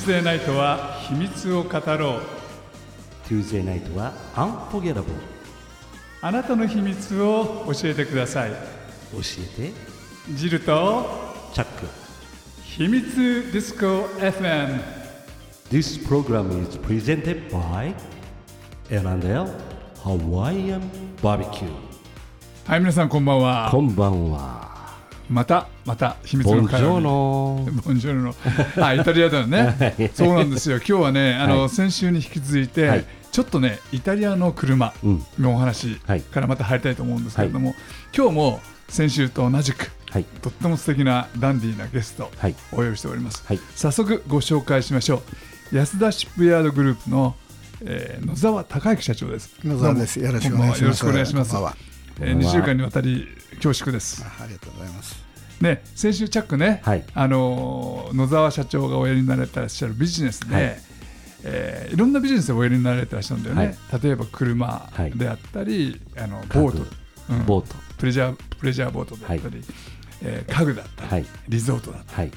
Tuesday ナイトは秘密を語ろう Tuesday ナイトは Unforgettable あなたの秘密を教えてください教えてジルとチャック秘密ディスコ FM This program is presented by L&L Hawaiian Barbecue はい皆さんこんばんはこんばんはまたまた秘密ボンジョーの会話にノ。ボンジョルノ。あイタリアだよね。そうなんですよ。今日はねあの、はい先週に引き続いて、はい。ちょっとねイタリアの車うん。のお話はい。からまた入りたいと思うんですけれども、今日も先週と同じくはい。とっても素敵なダンディーなゲストはい。お呼びしております、はい。早速ご紹介しましょう。安田シップヤードグループの、えー野沢孝之社長です。野沢です。よろしくお願いします。よろしくお願いします。えー、2週間にわたり恐縮です。あありがとうございます。ね、先週チャックね、はい。あのー野沢社長がおやりになられてらっしゃるビジネスで、はい。いえーいろんなビジネスでおやりになられてらっしゃるんだよね、例えば車はい。であったり、あの家具。ボート、うん。ボート。プレジャープレジャーボートであったり、えー家具だったり、はい。リゾートだったはい。り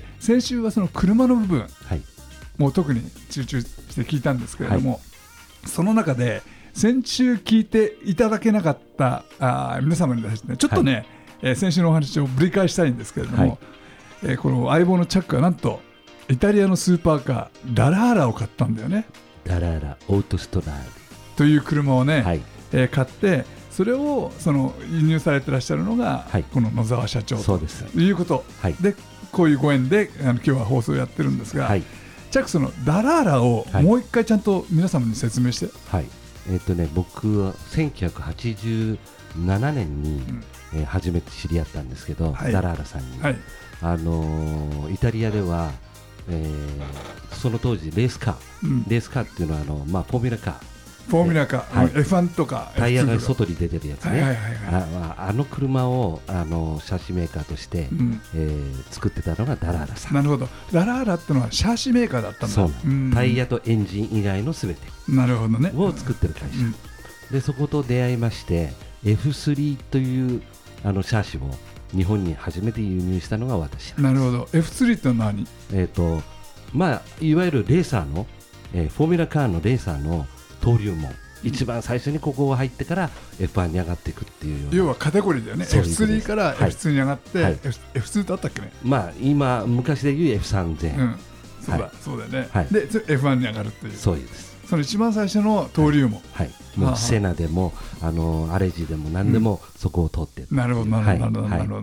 で先週はその車の部分はい。もう特に集中して聞いたんですけれども、その中で先週聞いていただけなかったあー皆様にですねちょっとね、えー先週のお話をぶり返したいんですけれども、はい。えーこの相棒のチャックがなんとイタリアのスーパーカーダラーラを買ったんだよね。ダララオートストラー。という車をね、はい。えー買ってそれをその輸入されてらっしゃるのが、はい。この野沢社長とそうです。いうこと、はい。でこういうご縁であの今日は放送をやってるんですが、はい。チャックそのダラーラをはい。もう一回ちゃんと皆様に説明して、はいえっ、とね僕は1987年に、ん。えー初めて知り合ったんですけど、はい。ダラーラさんに、はい。あのーイタリアでは、えーその当時レースカー。うん。レースカーっていうのはあの、まあ、フォーミュラカーフォーミュラカー、はい。うん F1 とかタイヤが F2 とか。外に出てるやつね、あの車をあのシャシメーカーとして、うん。えー作ってたのがダラーラさん。なるほど。ダラーラってのはシャーシメーカーだったんだ。そうなのん。タイヤとエンジン以外のすべてなるほどね。を作ってる会社、うん。でそこと出会いまして F3 というあのシャーシを日本に初めて輸入したのが私なるほど。F3 って何？えーとまあ、いわゆるレーサーの、えーフォーミュラカーのレーサーの登竜門、一番最初にここが入ってから F1 に上がっていくっていうような。要はカテゴリーだよね。そういうことで F3 すからはい。F2 に上がって、はい。F- F2 ってあったっけね？まあ、今昔でいう F3000、うん。そうだ、はい。そうだよね、はい。でそれ F1 に上がるっていう。そうです、その一番最初の登竜門、はい、もうセナでもあのアレジでも何でもそこを通ってなるほどなるほどはい。なるほど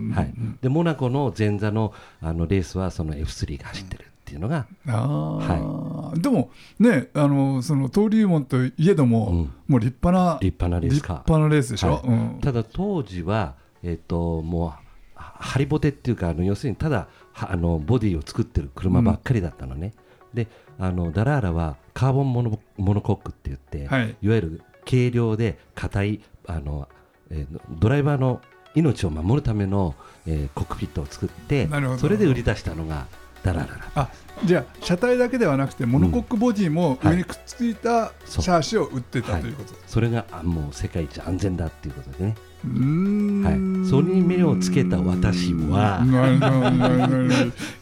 でモナコの前座のあのレースはその F3 が走ってるっていうのが、あー。でもねあのその登竜門といえども、うん。もう立派な立派なレースカー立派なレースでしょ、はい。うん。ただ当時は、えっともうはハリボテっていうかあの要するにただはあのボディを作ってる車ばっかりだったのね、であのダラーラはカーボンモノモノコックって言って、はい。いわゆる軽量で硬いあの、えードライバーの命を守るための、えーコックピットを作ってそれで売り出したのがダラーラだあじゃあ車体だけではなくてモノコックボディも上にくっついたシャーシを売ってたということ、それがあもう世界一安全だっていうことでね、うーん。はい、それに目をつけた私は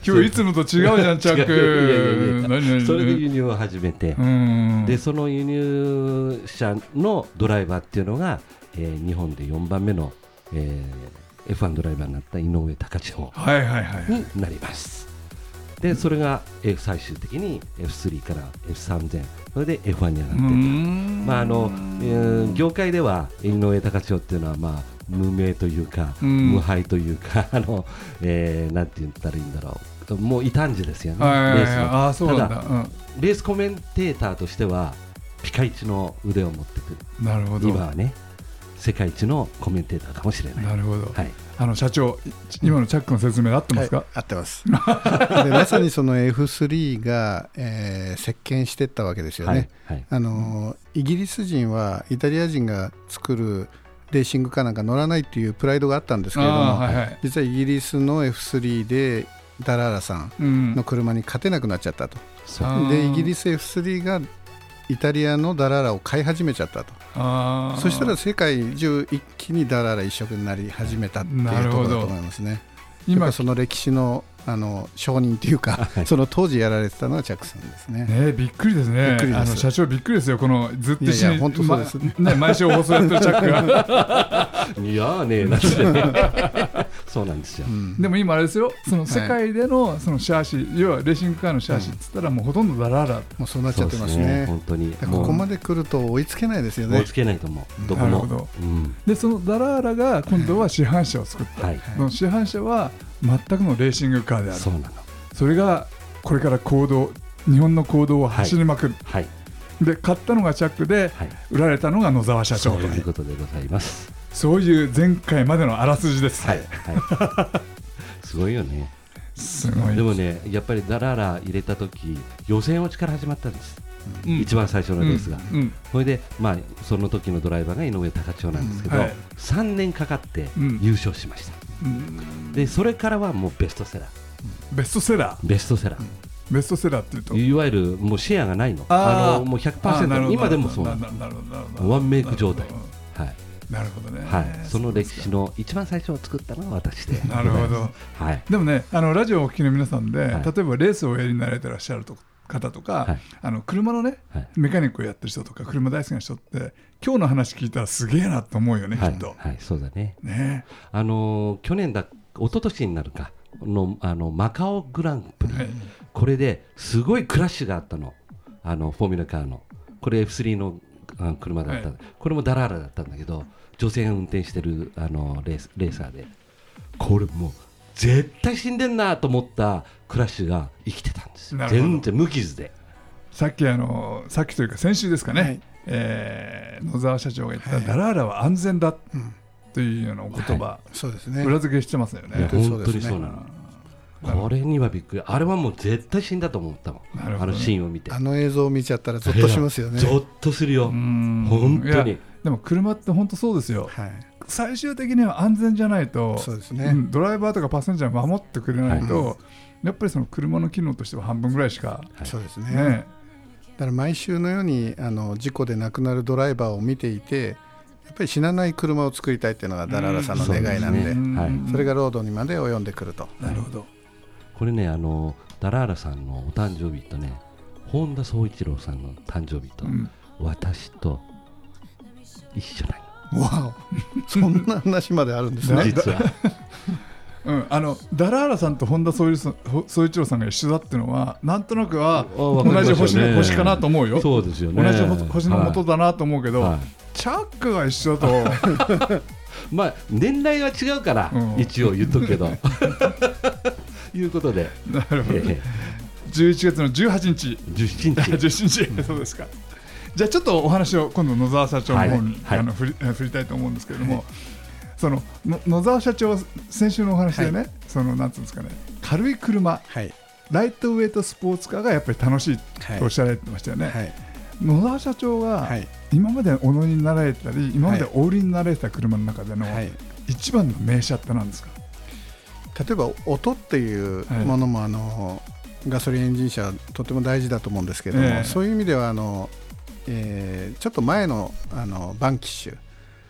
今日いつのと違うじゃんチャック。それで輸入を始めて、うん。でその輸入車のドライバーっていうのが、えー日本で4番目の、えー F1 ドライバーになった井上貴千穂はいはいはい。になります。でそれが、えー最終的に F3 から F3000 それで F1 に上がってまああのえー業界では井上貴千穂っていうのは、まあ、無名というか、うん。無敗というか あの、えーなんて言ったらいいんだろう。もう異端児ですよね、レースの。ああそうなんだ。ただレースコメンテーターとしてはピカイチの腕を持ってくる。うんなるほど。今はね世界一のコメンテーターかもしれない。なるほど、はい、あの社長い今のチャックの説明で合ってますか、はい、合ってます。でまさにその F3 が、えー席巻していったわけですよはいね、はい。あのイギリス人はイタリア人が作るレーシングカーなんか乗らないっていうプライドがあったんですけれども、はいはい。実はイギリスの F3 でダラーラさんうん。の車に勝てなくなっちゃったと、そうあー。でイギリス F3 がイタリアのダラーラを買い始めちゃったとそしたら世界中一気にダラーラ一色になり始めたっていうところだと思いますね今ぱその歴史のあの承認というか、その当時やられてたのはチャックさんですね。ねびっくりですね。あの社長びっくりですよ。このずっと一緒に本当そうですね。ね毎週放送やってるチャックが。いやねなて。そうなんですよ。でも今あれですよ。その世界でのそのシャーシー、要はレーシングカーのシャーシーっつったらもうほとんどダララ。もうそうなっちゃってますね。本当に。ここまで来ると追いつけないですよね。追いつけないと思う。どこも。でそのダララが今度は市販車を作った。その市販車は全くのレーシングカーである。そうなの。それがこれから行動日本の行動を走りまくる、はい、で買ったのがチャックで、売られたのが野沢社長と。いうことでございます。そういう前回までのあらすじです、はいはい、すごいよね。すごいでもねやっぱりダララ入れた時予選落ちから始まったんです、うん、一番最初のレースが、うんうん、それで、まあ、その時のドライバーが井上貴千代なんですけど、はい、3年かかって優勝しました、でそれからはもうベストセラー。ベストセラー。ベストセラー、ベストセラーっていうと。いわゆるもうシェアがないの。あのもう100%今でもそうなの。ワンメイク状態。はい。なるほどね、はい、その歴史の一番最初を作ったのは私で。なるほど、はい、でもねあのラジオをお聞きの皆さんで、はい、例えばレースをおやりになられてらっしゃる方とか、はい、あの車のね、はい、メカニックをやってる人とか車大好きな人って今日の話聞いたらすげえなと思うよね、きっと、はい、そうだね。ね。あの去年だ一昨年になるか。のあのマカオグランプリ、はい、これですごいクラッシュがあったの。あのフォーミュラカーの。これ F3 の車だった、はい、これもダラーラだったんだけど女性が運転してるあのレースレーサーで。これもう絶対死んでんなと思ったクラッシュが生きてたんです全然無傷で。さっきあのさっきというか先週ですかね、はい、えー、野沢社長が言った、ダラーラは安全だ、うんというようなお言葉、はい、そうですね。裏付けしてますよね。本当にそうなのこれにはびっくり。あれはもう絶対死んだと思ったもん、ね、あのシーンを見て。あの映像を見ちゃったらぞっとしますよね。ぞっとするよ。本当に。でも車って本当そうですよ、はい、最終的には安全じゃないとそうですね、ドライバーとかパッセンジャー守ってくれないと、はい、やっぱりその車の機能としては半分ぐらいしか、そうですね、ね、だから毎週のようにあの事故で亡くなるドライバーを見ていてやっぱり死なない車を作りたいっていうのがダララさんの願いなんで、うんそでね。はい、それがロードにまで及んでくると。なるほどこれねあのダラーラさんのお誕生日とね本田宗一郎さんの誕生日と、うん、私と一緒なの。わお。そんな話まであるんですね。実は。うん、あのダラーラさんと本田宗一郎さんが一緒だっていうのはなんとなくは同じ星,、ね、星かなと思うよ。そうですよね。同じ星の元だなと思うけど、はい、チャックが一緒だと。まあ年代は違うから、うん、一応言っとくけどいうことで。なるほど、え11月の18日。17日。17日。そうですか。じゃあちょっとお話を今度野沢社長の方に、はい、あの振り振りたいと思うんですけれども、はい、その野沢社長は先週のお話でね、はい、そのなんつうんですかね軽い車、ライトウェイトスポーツカーがやっぱり楽しいとおっしゃられてましたよね、野沢社長は、今までお乗りになられたり今までお売りになられた車の中での、一番の名車って何ですか？例えば音っていうものも、あのガソリンエンジン車とても大事だと思うんですけども、えー、そういう意味ではあの、えー、ちょっと前のあのバンキッシュ。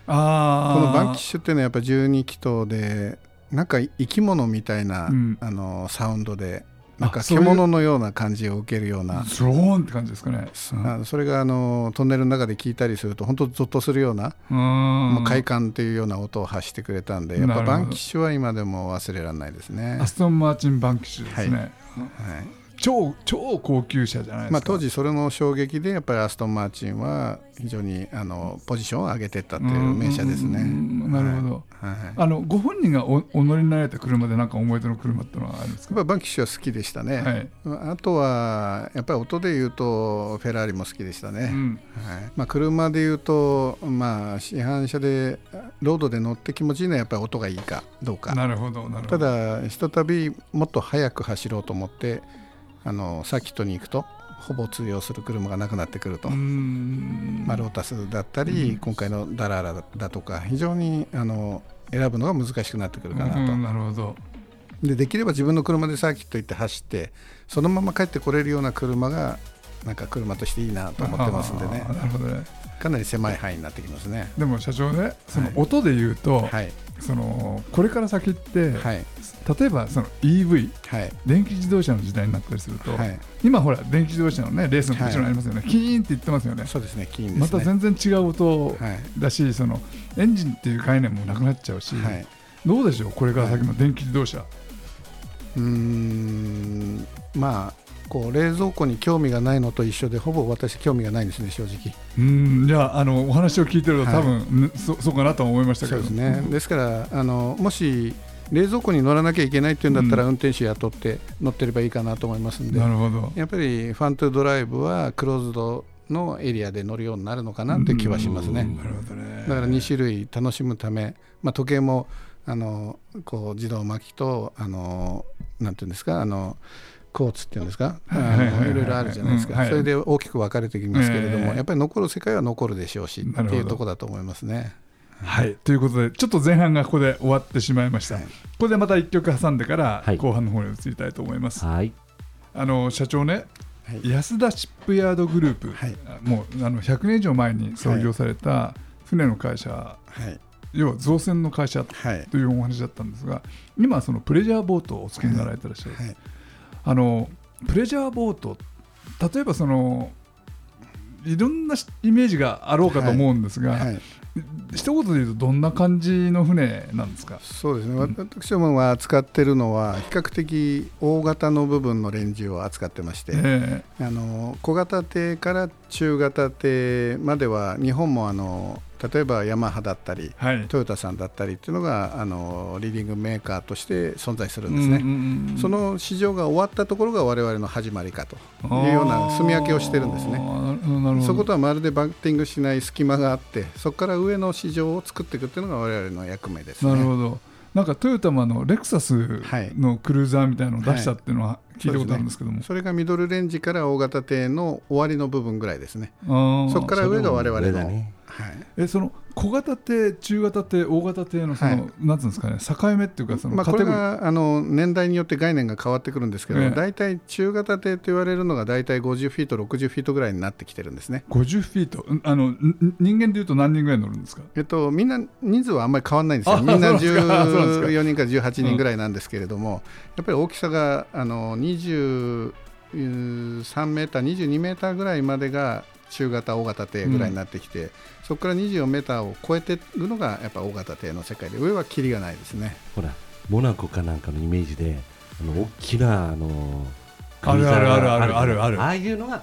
あこのバンキッシュっていうのはやっぱ12気筒でなんか生き物みたいな、うん、あのサウンドでなんか獣のような感じを受けるような。ゾーンって感じですかね、うん、それがあのトンネルの中で聞いたりすると本当ゾッとするようなもう快感というような音を発してくれたんでやっぱバンキッシュは今でも忘れられないですね。アストン・マーチン・バンキッシュですね、はい、はい超超高級車じゃないですか、まあ、当時それの衝撃でやっぱりアストン・マーチンは非常にあのポジションを上げていったっていう名車ですね。なるほど、はい、あのご本人がおお乗りになられた車で何か思い出の車ってのはあるんですか？やっぱバンキッシュは好きでしたね、はい、あとはやっぱり音で言うとフェラーリも好きでしたね、うん、はい。まあ、車で言うと、まあ、市販車でロードで乗って気持ちいいのはやっぱり音がいいかどうか。なるほど。ただひとたびもっと速く走ろうと思ってあのサーキットに行くとほぼ通用する車がなくなってくると、まあ、ロータスだったり、今回のダラーラだとか非常にあの選ぶのが難しくなってくるかなと。なるほど。でできれば自分の車でサーキット行って走ってそのまま帰ってこれるような車がなんか車としていいなと思ってますんでね。なるほどね。かなり狭い範囲になってきますね。でも社長ねその音で言うと、はいそのこれから先って、はい。例えばその EV はい。電気自動車の時代になったりすると、はい。今ほら電気自動車のねレースももちろんありますよね、キーンって言ってますよね。そうですね金ですね。また全然違う音はい。だし、そのエンジンっていう概念もなくなっちゃうし、はい、どうでしょう？これから先の電気自動車、うーんまあこう冷蔵庫に興味がないのと一緒でほぼ私興味がないんですね正直。うんじゃああのお話を聞いてるとはい。多分、ねそそうかなとは思いましたけど。そうですね。ですからあのもし冷蔵庫に乗らなきゃいけないっていうんだったら、うん。運転手雇って乗ってればいいかなと思いますんで。なるほど。やっぱりファントゥドライブはクローズドのエリアで乗るようになるのかなって気はしますね。なるほどね。だから2種類楽しむため、まあ、時計もあのこう自動巻きとあのなんていうんですかあのコーツっていうんですかいろいろあるじゃないですか、うんはい。それで大きく分かれてきますけれども、ええ。やっぱり残る世界は残るでしょうしっていうところだと思いますね。はい。ということでちょっと前半がここで終わってしまいました、はい。ここでまた1曲挟んでからはい。後半の方に移りたいと思います、はい。あの社長ねはい。安田シップヤードグループ、はい。もうあの100年以上前に創業された船の会社、はい要は造船の会社はい。というお話だったんですが今はそのプレジャーボートをお付けになられてらっしゃる、はい。あのプレジャーボート例えばそのいろんなイメージがあろうかと思うんですが、はい。一言で言うとどんな感じの船なんですか？そうですね、私どもが扱ってるのは比較的大型の部分のレンジを扱ってまして、え。あの小型艇から中型艇までは日本もあの例えばヤマハだったりえはい。トヨタさんだったりっていうのがあのリーディングメーカーとして存在するんですね。うんうんうんその市場が終わったところが我々の始まりかというような住み分けをしてるんですね。そことはまるでバッティングしない隙間があってそこから上の市場を作っていくっていうのが我々の役目ですね。なるほど。なんかトヨタもあのレクサスのクルーザーみたいなのを出したっていうのは聞いたことあるんですけども、それがミドルレンジから大型艇の終わりの部分ぐらいですね。そこから上が我々の、えその小型艇、中型艇、大型艇のその、はい。なんつうんですかね、境目っていうか、そのまあ、これがあの年代によって概念が変わってくるんですけど、ええ。大体中型艇と言われるのが大体50フィート、60フィートぐらいになってきてるんですね。50フィート、んあのん人間でいうと何人ぐらい乗るんですか？えっと、みんな人数はあんまり変わらないんですよ、あみんなそうなんですか。そうなんですか14人から18人ぐらいなんですけれども、やっぱり大きさがあの23メーター、22メーターぐらいまでが中型、大型艇ぐらいになってきて、そこから24メーターを超えているのがやっぱ大型艇の世界で、上はキリがないですね。ほらモナコかなんかのイメージであの大きなあのあるあるあるあるあるあるああいうのが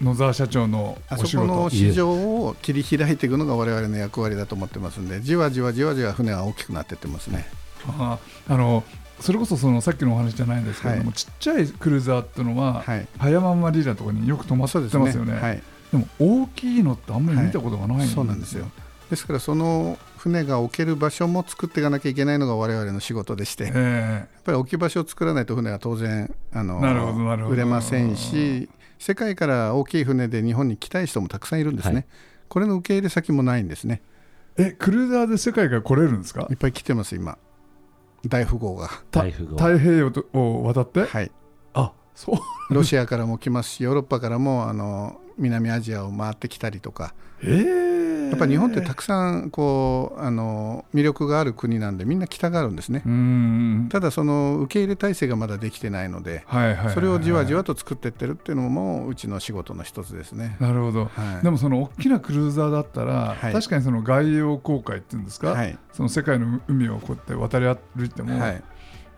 野沢社長のあそお仕事。この市場を切り開いていくのが我々の役割だと思ってますんで、じわじわじわじわ船は大きくなっていってますね。ああのそれこそそのさっきのお話じゃないんですけれども、はいちっちゃいクルーザーっていうのは、はい、葉山マリーナとかによく止まってそうますよね。でも大きいのってあんまり見たことがないんですよ。そうなんですよ。ですからその船が置ける場所も作っていかなきゃいけないのが我々の仕事でして、やっえぱり置き場所を作らないと船は当然あのなるほどなるほど売れませんし、世界から大きい船で日本に来たい人もたくさんいるんですね。はいこれの受け入れ先もないんですね。ええクルーザーで世界から来れるんですか？いっぱい来てます今。大富豪が。た大富豪太平洋とを渡って、はい。あそうロシアからも来ますし、ヨーロッパからもあの南アジアを回ってきたりとか、ええやっぱり日本ってたくさんこうあの魅力がある国なんで、みんな来たがるんですね。う。んただ、その受け入れ体制がまだできてないので、はいはいはいはいそれをじわじわと作っていってるっていうのも、うちの仕事の一つですね。なるほど、はい。でもその大きなクルーザーだったら、はい。確かにその外洋航海っていうんですか、はい。その世界の海をこうやって渡り歩いても、はい、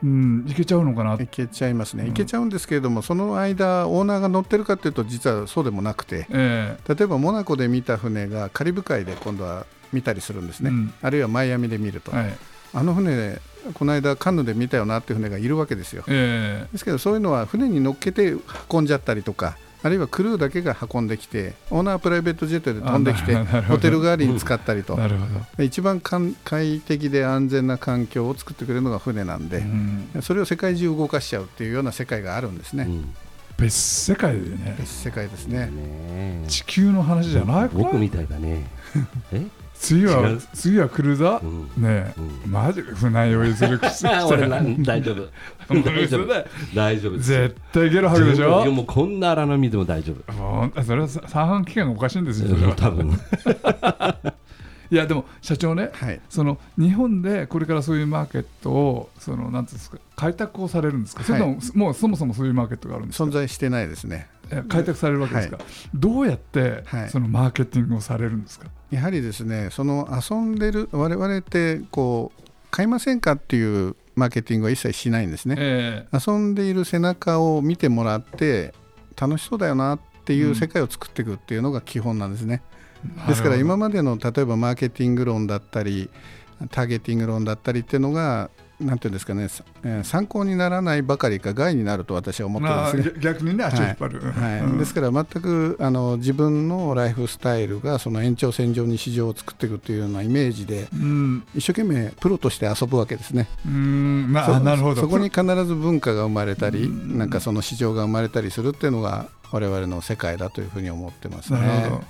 うん、行けちゃうのかな、いけちゃいますね、うん。いけちゃうんですけれども、その間、オーナーが乗ってるかっていうと、実はそうでもなくて、え例えばモナコで見た船がカリブ海で今度は見たりするんですね、うん。あるいはマイアミで見ると、えはい。あの船、この間、カンヌで見たよなっていう船がいるわけですよ。え。ですけど、そういうのは船に乗っけて運んじゃったりとか、あるいはクルーだけが運んできて、オーナーはプライベートジェットで飛んできて、ホテル代わりに使ったりと。え、なるほど、一番快快適で安全な環境を作ってくれるのが船なんで、うん。それを世界中動かしちゃうっていうような世界があるんですね。うん。別世界でね。別世界ですね。ね地球の話じゃない？僕みたいだね。え？次は次はクルーザー、うん。ねえ、うん。マジで船酔いする口 俺なん大丈夫。大丈夫。大丈夫絶対ゲロ吐くでしょ。もうこんな荒波でも大丈夫。もうそれは三半期間がおかしいんですよそれは。多分。いやでも社長ね、はい。その日本でこれからそういうマーケットをそのなんていうんですか開拓をされるんですか、それとももうそもそもそういうマーケットがあるんですか？存在してないですね。え開拓されるわけですか、どうやってはい。そのマーケティングをされるんですか、やはりですねその遊んでる我々ってこう買いませんかっていうマーケティングは一切しないんですね。え遊んでいる背中を見てもらって楽しそうだよなっていう世界を作っていくっていうのが基本なんですね、えですから今ままでの例えばマーケティング論だったりターゲティング論だったりっていうのがなんていうんですかね、さえー参考にならないばかりか害になると私は思ってますね。逆にね足を引っ張る、はい。うん。ですから全くあの自分のライフスタイルがその延長線上に市場を作っていくというようなイメージでうん。一生懸命プロとして遊ぶわけですね。うん。まあそなるほど。そこに必ず文化が生まれたりうん。なんかその市場が生まれたりするっていうのが我々の世界だというふうに思ってますなるね。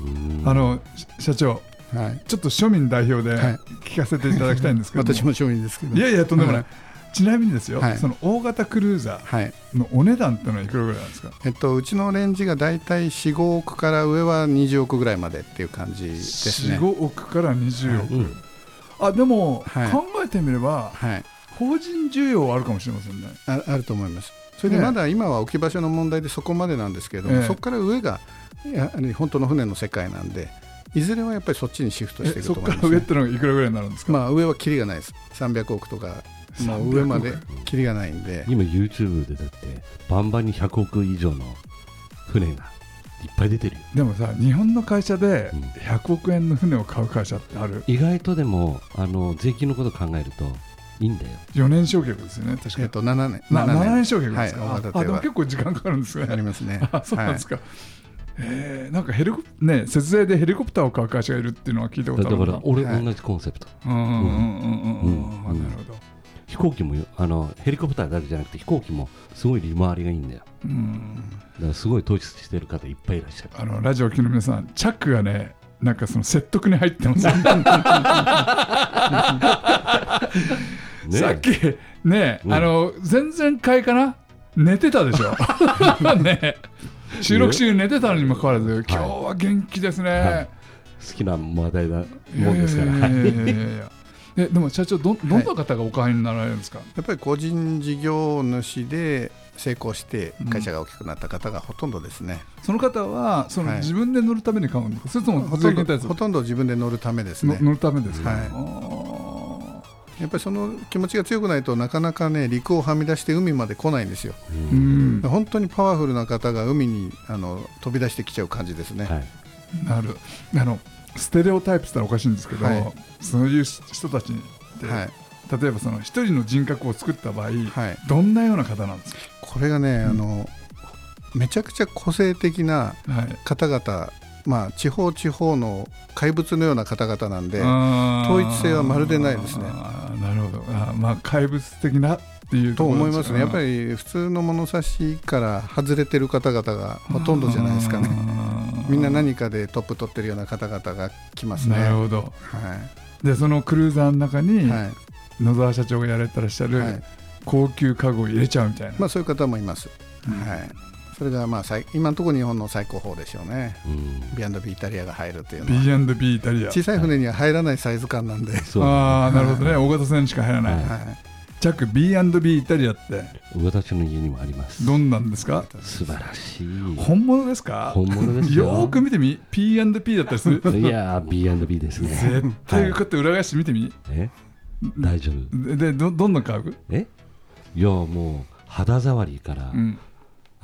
あのし社長はい、ちょっと庶民代表ではい。聞かせていただきたいんですけども、私も庶民ですけど。いやいやとんでもない、はちなみにですよ、はい。その大型クルーザはい。ーのお値段ってのはいくらぐらいなんですか？えっと、うちのレンジがだいたい4、5億から上は20億ぐらいまでっていう感じですね。45億から20億、うんあでも、はい。考えてみればはい。法人需要はあるかもしれませんね。あ、あると思います。それでねまだ今は置き場所の問題でそこまでなんですけれども、ええ。そこから上がやはり本当の船の世界なんで、いずれはやっぱりそっちにシフトしていくと思います、ね。から上ってのがいくらぐらいになるんですか、まあ上はキリがないです。300億とか、もう上までキリがないんで、今 YouTube でだってバンバンに100億以上の船がいっぱい出てるよ。でもさ日本の会社でうん。100億円の船を買う会社ってある？意外とでもあの税金のこと考えるといいんだよ。4年償却ですよね確かえっと7年、な7年。年償却ですか、はいああでも結構時間かかるんですね。ありますね。あそうなんですか。か、えーなんかヘリコね節税でヘリコプターを買う会社がいるっていうのは聞いたことあるだから俺はい。同じコンセプト。うんうんうんうんうん。うん。うん。あなるほど。飛行機もあのヘリコプターだけじゃなくて飛行機もすごい利回りがいいんだよ。うん。だからすごい統一してる方いっぱいいらっしゃる。あのラジオ機の皆さんチャックがねなんかその説得に入ってます、ねさっきね、うん。あの前々回かな？寝てたでしょ。ね収録中に寝てたのにもかかわらず今日は元気ですね、はい。好きな話題だもんですから、えでも社長どどんな方がお買いになられるんですか、やっぱり個人事業主で成功して会社が大きくなった方がほとんどですね。その方はその、はい。自分で乗るために買うんですか？それともほとんど自分で乗るためですね。の乗るためですか、はい。あやっぱりその気持ちが強くないとなかなかね陸をはみ出して海まで来ないんですよ。ーうん。本当にパワフルな方が海にあの飛び出してきちゃう感じですね。はい。なる。あのステレオタイプって言ったらおかしいんですけど、はい。そういう人たちって、はい。例えばその一人の人格を作った場合、はい。どんなような方なんですこれがね、あのめちゃくちゃ個性的なか、はい、方々、まあ地方地方の怪物のような方々なんで、統一性はまるでないですねあまあ怪物的なっていうと思いますね。やっぱりり普通の物差しから外れてる方々がほとんどじゃないですかね。みんな何かでトップ取ってるような方々が来ますね。なるはほどい。でそのクルーザーの中に、はい。野沢社長がやられてらっしゃる、はい高級家具を入れちゃうみたいな、まあそういう方もいます。うんはい。それがまあ最今のところ日本の最高峰でしょうね。うん。B&B イタリアが入るというのは。B&B イタリア。小さい船には入らないサイズ感なんで。そう。ああなるほどね。大型船しか入らない、はい。はい。ジャック B&B イタリアって。私の家にもありますどんなんですか？素晴らしい。本物ですか？本物ですよ。よーく見てみ。P&P だったりする？いやー B&B ですね。絶対こうはいやって裏返して見てみ、え？大丈夫。ででどどんな家具、え？いやもう肌触りから、うん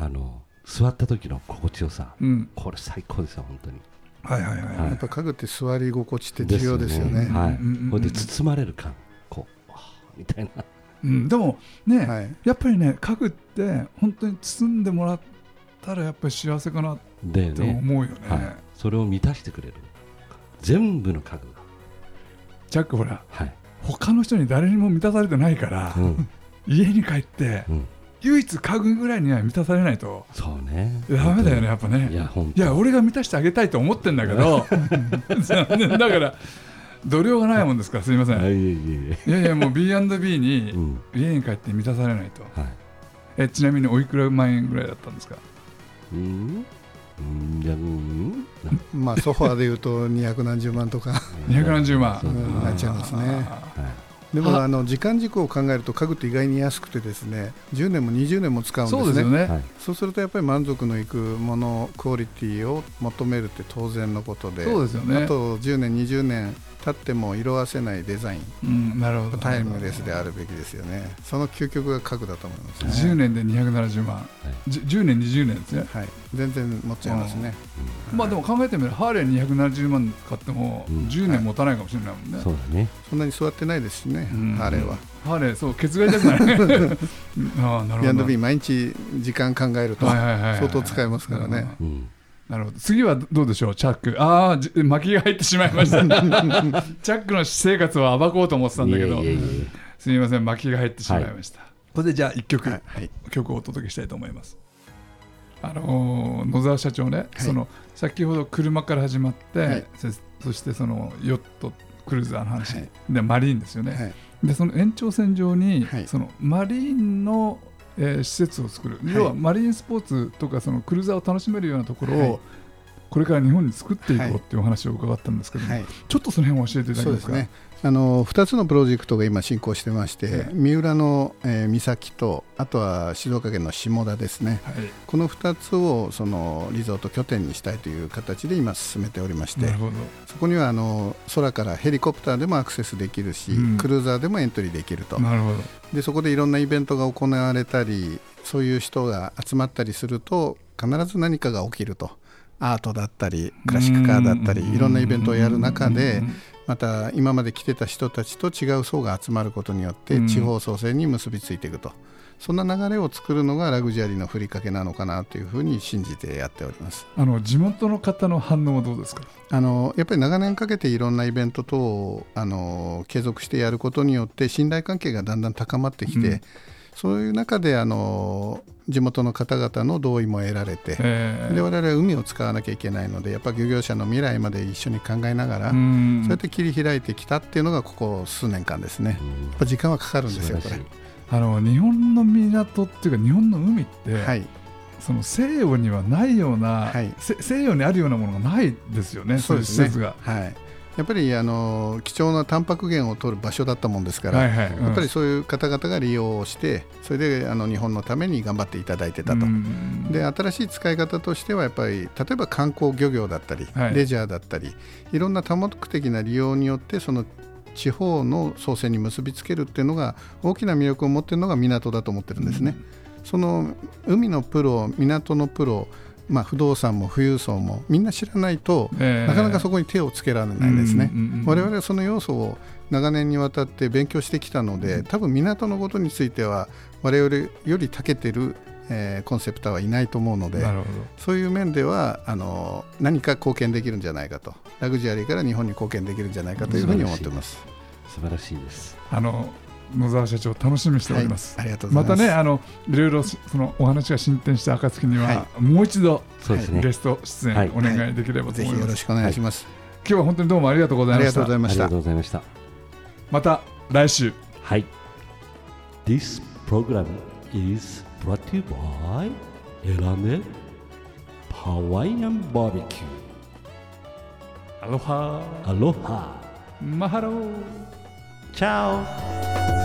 あの座った時の心地よさ。うん、これ最高ですよ本当に。はいはいはい、はい。やっぱ家具って座り心地って重要ですよね。はい、うんうんれで包まれる感。こうみたいな。うん、でもね、はい。やっぱりね家具って本当に包んでもらったらやっぱり幸せかなっでてね、思うよね。はい、それを満たしてくれる。全部の家具が。ジャックほらはい、他の人に誰にも満たされてないから、うん。家に帰ってうん、唯一家具ぐらいには満たされないと。そうね。ダメだよねやっぱね。いや本当いや俺が満たしてあげたいと思ってんだけど。残念ながら度量がないもんですからすみません、い、いえいえ。いやいやもう B&B にうん。家に帰って満たされないと、はい。えちなみにおいくら万円ぐらいだったんですか？うん？うん？じゃうん？まあソファーでいうと200何十万とか。270万。そううんなっちゃいますね。あはいでもあの時間軸を考えると家具って意外に安くてですね10年も20年も使うーんですね。そうですよね、はい。そうするとやっぱり満足のいくものクオリティを求めるって当然のことでそうですよねあと10年20年経っても色あせないデザイン。うん、なるほど。タイムレスであるべきですよね。その究極が家具だと思いますね。10年で270万、じゅ 10, 年20年ですね。はい。全然持っちゃいますね。まあでも考えてみればハーレー270万買ってもうん。10年持たないかもしれないもんね、そうだね。そんなに座ってないですしねうん。ハーレーは。ハーレーそうケツが痛くなる。ああなるほど。B&B 毎日時間考えるとはいはいはいはい相当使えますからね。うんなるほど。次はどうでしょう？チャック。ああじ巻きが入ってしまいました。チャックの私生活を暴こうと思ってたんだけど。すみません巻きが入ってしまいました、これでじゃあ1曲、はいはい。曲をお届けしたいと思います。あのー野沢社長ね、その先ほど車から始まって、はい。そそしてそのヨットクルーザーの話、はい。でマリーンですよね、はい。でその延長線上に、はい。そのマリーンの、えー施設を作る、はい。要はマリーンスポーツとかそのクルーザーを楽しめるようなところを、はい。これから日本に作っていこうはいっていうお話を伺ったんですけども、はい。ちょっとその辺を教えていただけますか？すねあの2つのプロジェクトが今進行してまして、ええ。三浦の、えー岬とあとは静岡県の下田ですね。はい。この2つをそのリゾート拠点にしたいという形で今進めておりましてそこにはあの空からヘリコプターでもアクセスできるし、うん。クルーザーでもエントリーできると。でそこでいろんなイベントが行われたりそういう人が集まったりすると必ず何かが起きるとアートだったりクラシックカーだったりうん。いろんなイベントをやる中でうん。また今まで来てた人たちと違う層が集まることによってうん。地方創生に結びついていくと。そんな流れを作るのがラグジュアリーのふりかけなのかなというふうに信じてやっております。あの地元の方の反応はどうですか？あのやっぱり長年かけていろんなイベント等をあの継続してやることによって信頼関係がだんだん高まってきて、うんそういう中であの地元の方々の同意も得られて、えーで我々は海を使わなきゃいけないのでやっぱ漁業者の未来まで一緒に考えながら、うんそうやって切り開いてきたっていうのがここ数年間ですね。うんやっぱ時間はかかるんですよこれ。あの日本の港っていうか日本の海って、はい、その西洋にはないような、はいせ西洋にあるようなものがないですよねそういう施設が。はい。やっぱりあの貴重なタンパク源を取る場所だったもんですから、はいはいうんやっぱりそういう方々が利用してそれであの日本のために頑張っていただいてたと。うんで新しい使い方としてはやっぱり例えば観光漁業だったり、はいレジャーだったりいろんな多目的な利用によってその地方の創生に結びつけるっていうのが大きな魅力を持っているのが港だと思ってるんですね。その海のプロ港のプロ、まあ、不動産も富裕層もみんな知らないと、えーなかなかそこに手をつけられないんですね。我々はその要素を長年にわたって勉強してきたので多分港のことについては我々より長けてる、えーコンセプターはいないと思うのでそういう面ではあの何か貢献できるんじゃないかと。ラグジュアリーから日本に貢献できるんじゃないかというふうに思ってます。素晴らしい。です。どあの野沢社長楽しみにしております。はいありがとうござまいます。たねあのいろいろそのお話が進展した暁には、はもう一度そうですね。ゲスト出はい。演お願いできればとぜ思います。ひよろしくお願いします。今日は本当にどうもありがとうございました。ありがとうございました。ありがとう。ございました。また来週。はい。This program is brought to you by エラネハワイアンバーベキュアロハーアロハマハローチャオ